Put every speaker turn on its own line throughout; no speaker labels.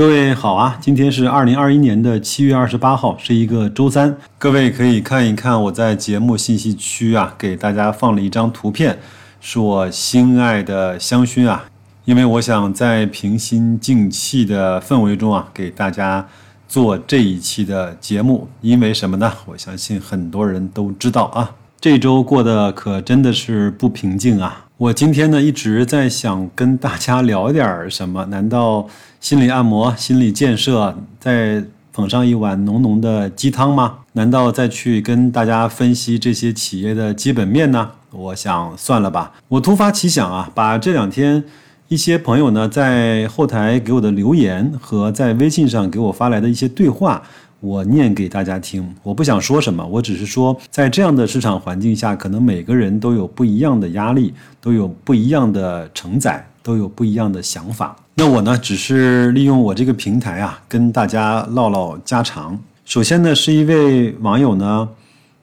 各位好啊，今天是二零二一年的七月二十八号，是一个周三。各位可以看一看我在节目信息区啊，给大家放了一张图片，是我心爱的香薰啊。因为我想在平心静气的氛围中啊，给大家做这一期的节目。因为什么呢？我相信很多人都知道啊，这周过得可真的是不平静啊。我今天呢一直在想跟大家聊点什么？难道心理按摩、心理建设，再捧上一碗浓浓的鸡汤吗？难道再去跟大家分析这些企业的基本面呢？我想算了吧。我突发奇想啊，把这两天一些朋友呢在后台给我的留言和在微信上给我发来的一些对话。我念给大家听，我不想说什么，我只是说，在这样的市场环境下，可能每个人都有不一样的压力，都有不一样的承载，都有不一样的想法。那我呢，只是利用我这个平台啊，跟大家唠唠家常。首先呢，是一位网友呢，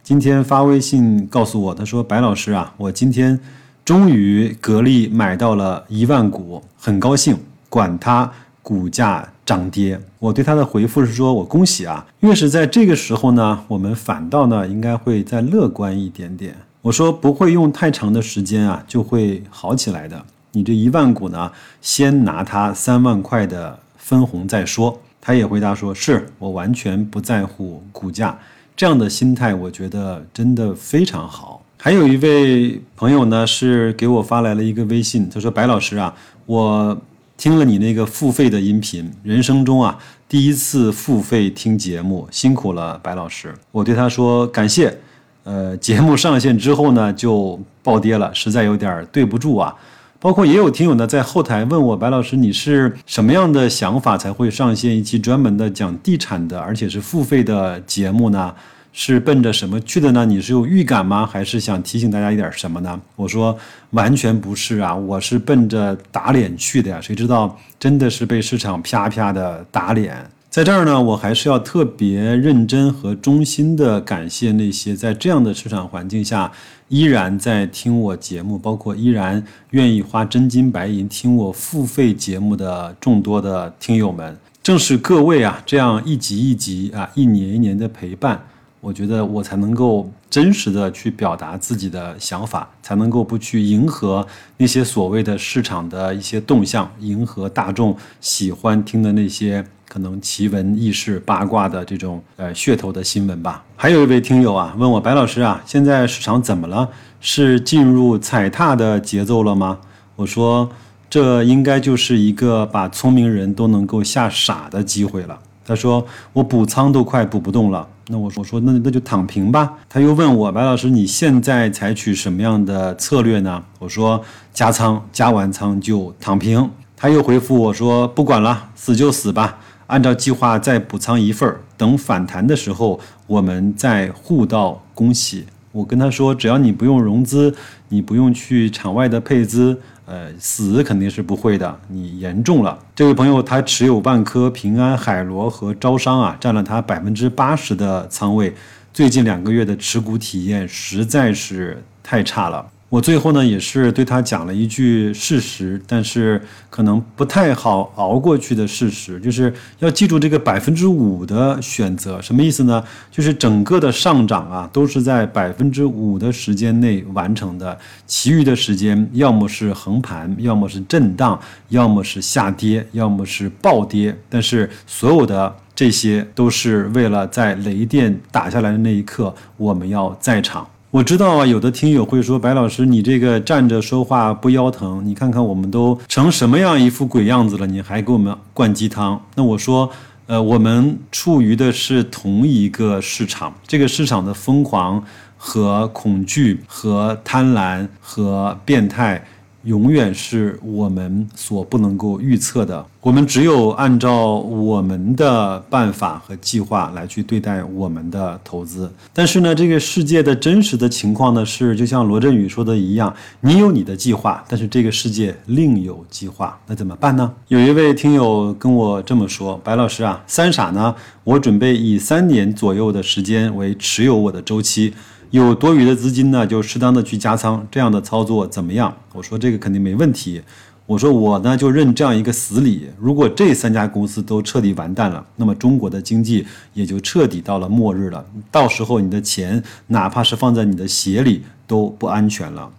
今天发微信告诉我，他说：“白老师啊，我今天终于格力买到了一万股，很高兴，管他。”股价涨跌，我对他的回复是说：“我恭喜啊！越是在这个时候呢，我们反倒呢应该会再乐观一点点。”我说：“不会用太长的时间啊，就会好起来的。你这一万股呢，先拿它三万块的分红再说。”他也回答说：“是我完全不在乎股价，这样的心态我觉得真的非常好。”还有一位朋友呢，是给我发来了一个微信，他说：“白老师啊，我。”听了你那个付费的音频，人生中啊第一次付费听节目，辛苦了白老师。我对他说感谢。呃，节目上线之后呢就暴跌了，实在有点对不住啊。包括也有听友呢在后台问我，白老师你是什么样的想法才会上线一期专门的讲地产的，而且是付费的节目呢？是奔着什么去的呢？你是有预感吗？还是想提醒大家一点什么呢？我说完全不是啊，我是奔着打脸去的呀。谁知道真的是被市场啪啪的打脸。在这儿呢，我还是要特别认真和衷心的感谢那些在这样的市场环境下依然在听我节目，包括依然愿意花真金白银听我付费节目的众多的听友们。正是各位啊，这样一集一集啊，一年一年的陪伴。我觉得我才能够真实的去表达自己的想法，才能够不去迎合那些所谓的市场的一些动向，迎合大众喜欢听的那些可能奇闻异事、八卦的这种呃噱头的新闻吧。还有一位听友啊，问我白老师啊，现在市场怎么了？是进入踩踏的节奏了吗？我说，这应该就是一个把聪明人都能够吓傻的机会了。他说，我补仓都快补不动了。那我我说那那就躺平吧。他又问我白老师，你现在采取什么样的策略呢？我说加仓，加完仓就躺平。他又回复我说不管了，死就死吧，按照计划再补仓一份儿，等反弹的时候我们再互道恭喜。我跟他说，只要你不用融资，你不用去场外的配资。呃，死肯定是不会的。你严重了，这位朋友他持有万科、平安、海螺和招商啊，占了他百分之八十的仓位。最近两个月的持股体验实在是太差了。我最后呢，也是对他讲了一句事实，但是可能不太好熬过去的事实，就是要记住这个百分之五的选择，什么意思呢？就是整个的上涨啊，都是在百分之五的时间内完成的，其余的时间要么是横盘，要么是震荡，要么是下跌，要么是暴跌，但是所有的这些都是为了在雷电打下来的那一刻，我们要在场。我知道啊，有的听友会说：“白老师，你这个站着说话不腰疼？你看看我们都成什么样一副鬼样子了，你还给我们灌鸡汤？”那我说，呃，我们处于的是同一个市场，这个市场的疯狂和恐惧和贪婪和变态。永远是我们所不能够预测的。我们只有按照我们的办法和计划来去对待我们的投资。但是呢，这个世界的真实的情况呢，是就像罗振宇说的一样，你有你的计划，但是这个世界另有计划，那怎么办呢？有一位听友跟我这么说：“白老师啊，三傻呢？我准备以三年左右的时间为持有我的周期。”有多余的资金呢，就适当的去加仓，这样的操作怎么样？我说这个肯定没问题。我说我呢就认这样一个死理：如果这三家公司都彻底完蛋了，那么中国的经济也就彻底到了末日了。到时候你的钱哪怕是放在你的鞋里都不安全了。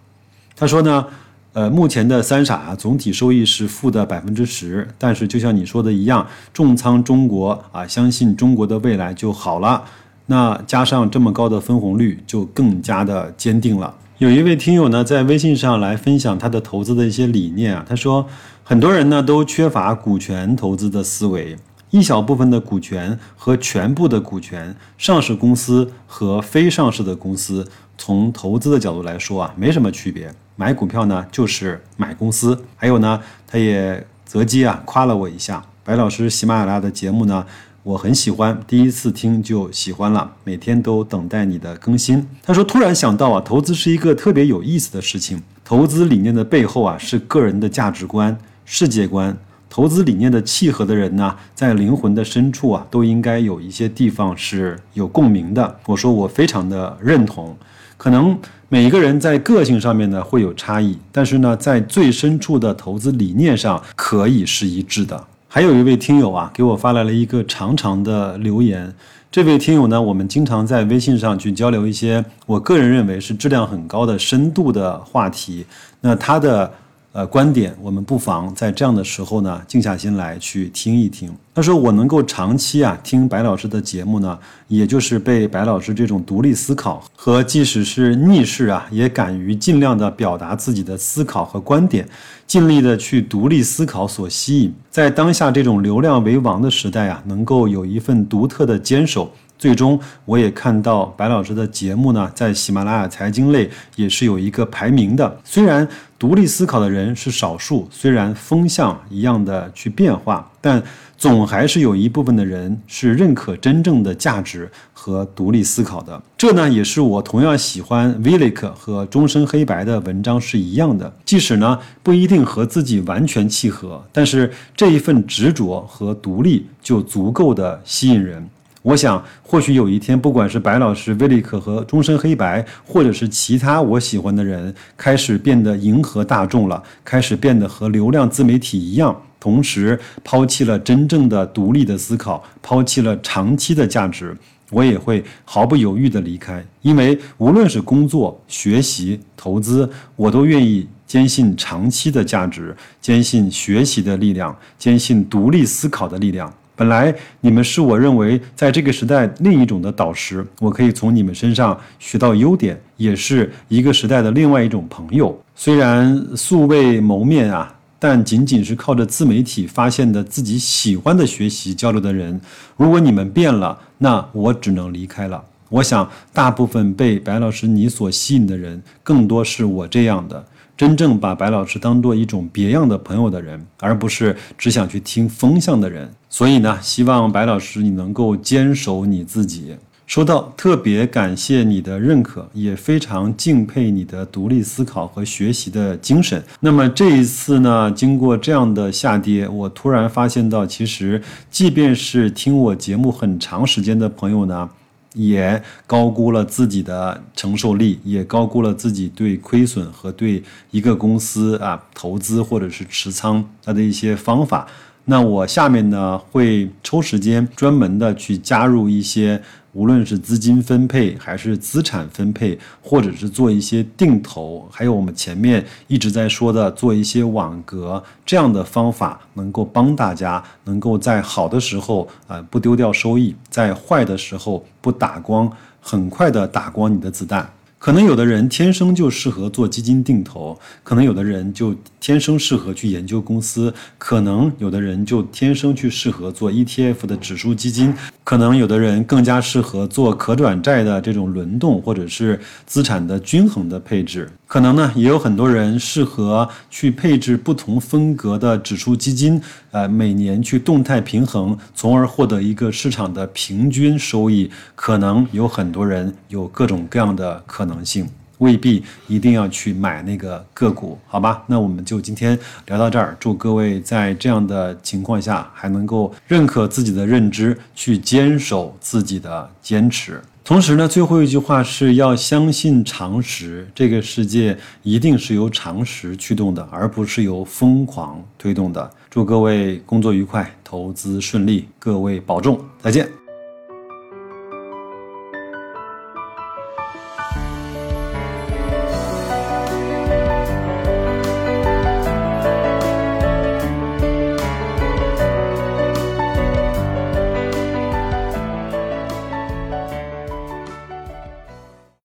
他说呢，呃，目前的三傻啊，总体收益是负的百分之十，但是就像你说的一样，重仓中国啊，相信中国的未来就好了。那加上这么高的分红率，就更加的坚定了。有一位听友呢，在微信上来分享他的投资的一些理念啊。他说，很多人呢都缺乏股权投资的思维，一小部分的股权和全部的股权，上市公司和非上市的公司，从投资的角度来说啊，没什么区别。买股票呢，就是买公司。还有呢，他也择机啊夸了我一下，白老师喜马拉雅的节目呢。我很喜欢，第一次听就喜欢了，每天都等待你的更新。他说：“突然想到啊，投资是一个特别有意思的事情。投资理念的背后啊，是个人的价值观、世界观。投资理念的契合的人呢，在灵魂的深处啊，都应该有一些地方是有共鸣的。”我说：“我非常的认同。可能每一个人在个性上面呢会有差异，但是呢，在最深处的投资理念上可以是一致的。”还有一位听友啊，给我发来了一个长长的留言。这位听友呢，我们经常在微信上去交流一些我个人认为是质量很高的深度的话题。那他的。呃，观点，我们不妨在这样的时候呢，静下心来去听一听。他说：“我能够长期啊听白老师的节目呢，也就是被白老师这种独立思考和即使是逆势啊，也敢于尽量的表达自己的思考和观点，尽力的去独立思考所吸引。在当下这种流量为王的时代啊，能够有一份独特的坚守。”最终，我也看到白老师的节目呢，在喜马拉雅财经类也是有一个排名的。虽然独立思考的人是少数，虽然风向一样的去变化，但总还是有一部分的人是认可真正的价值和独立思考的。这呢，也是我同样喜欢 v i l i k 和终身黑白的文章是一样的。即使呢不一定和自己完全契合，但是这一份执着和独立就足够的吸引人。我想，或许有一天，不管是白老师、威利克和终身黑白，或者是其他我喜欢的人，开始变得迎合大众了，开始变得和流量自媒体一样，同时抛弃了真正的独立的思考，抛弃了长期的价值，我也会毫不犹豫地离开，因为无论是工作、学习、投资，我都愿意坚信长期的价值，坚信学习的力量，坚信独立思考的力量。本来你们是我认为在这个时代另一种的导师，我可以从你们身上学到优点，也是一个时代的另外一种朋友。虽然素未谋面啊，但仅仅是靠着自媒体发现的自己喜欢的学习交流的人，如果你们变了，那我只能离开了。我想，大部分被白老师你所吸引的人，更多是我这样的。真正把白老师当做一种别样的朋友的人，而不是只想去听风向的人。所以呢，希望白老师你能够坚守你自己。收到，特别感谢你的认可，也非常敬佩你的独立思考和学习的精神。那么这一次呢，经过这样的下跌，我突然发现到，其实即便是听我节目很长时间的朋友呢。也高估了自己的承受力，也高估了自己对亏损和对一个公司啊投资或者是持仓它的一些方法。那我下面呢会抽时间专门的去加入一些。无论是资金分配，还是资产分配，或者是做一些定投，还有我们前面一直在说的做一些网格这样的方法，能够帮大家能够在好的时候啊不丢掉收益，在坏的时候不打光，很快的打光你的子弹。可能有的人天生就适合做基金定投，可能有的人就天生适合去研究公司，可能有的人就天生去适合做 ETF 的指数基金，可能有的人更加适合做可转债的这种轮动或者是资产的均衡的配置。可能呢，也有很多人适合去配置不同风格的指数基金，呃，每年去动态平衡，从而获得一个市场的平均收益。可能有很多人有各种各样的可能性，未必一定要去买那个个股，好吧？那我们就今天聊到这儿，祝各位在这样的情况下还能够认可自己的认知，去坚守自己的坚持。同时呢，最后一句话是要相信常识，这个世界一定是由常识驱动的，而不是由疯狂推动的。祝各位工作愉快，投资顺利，各位保重，再见。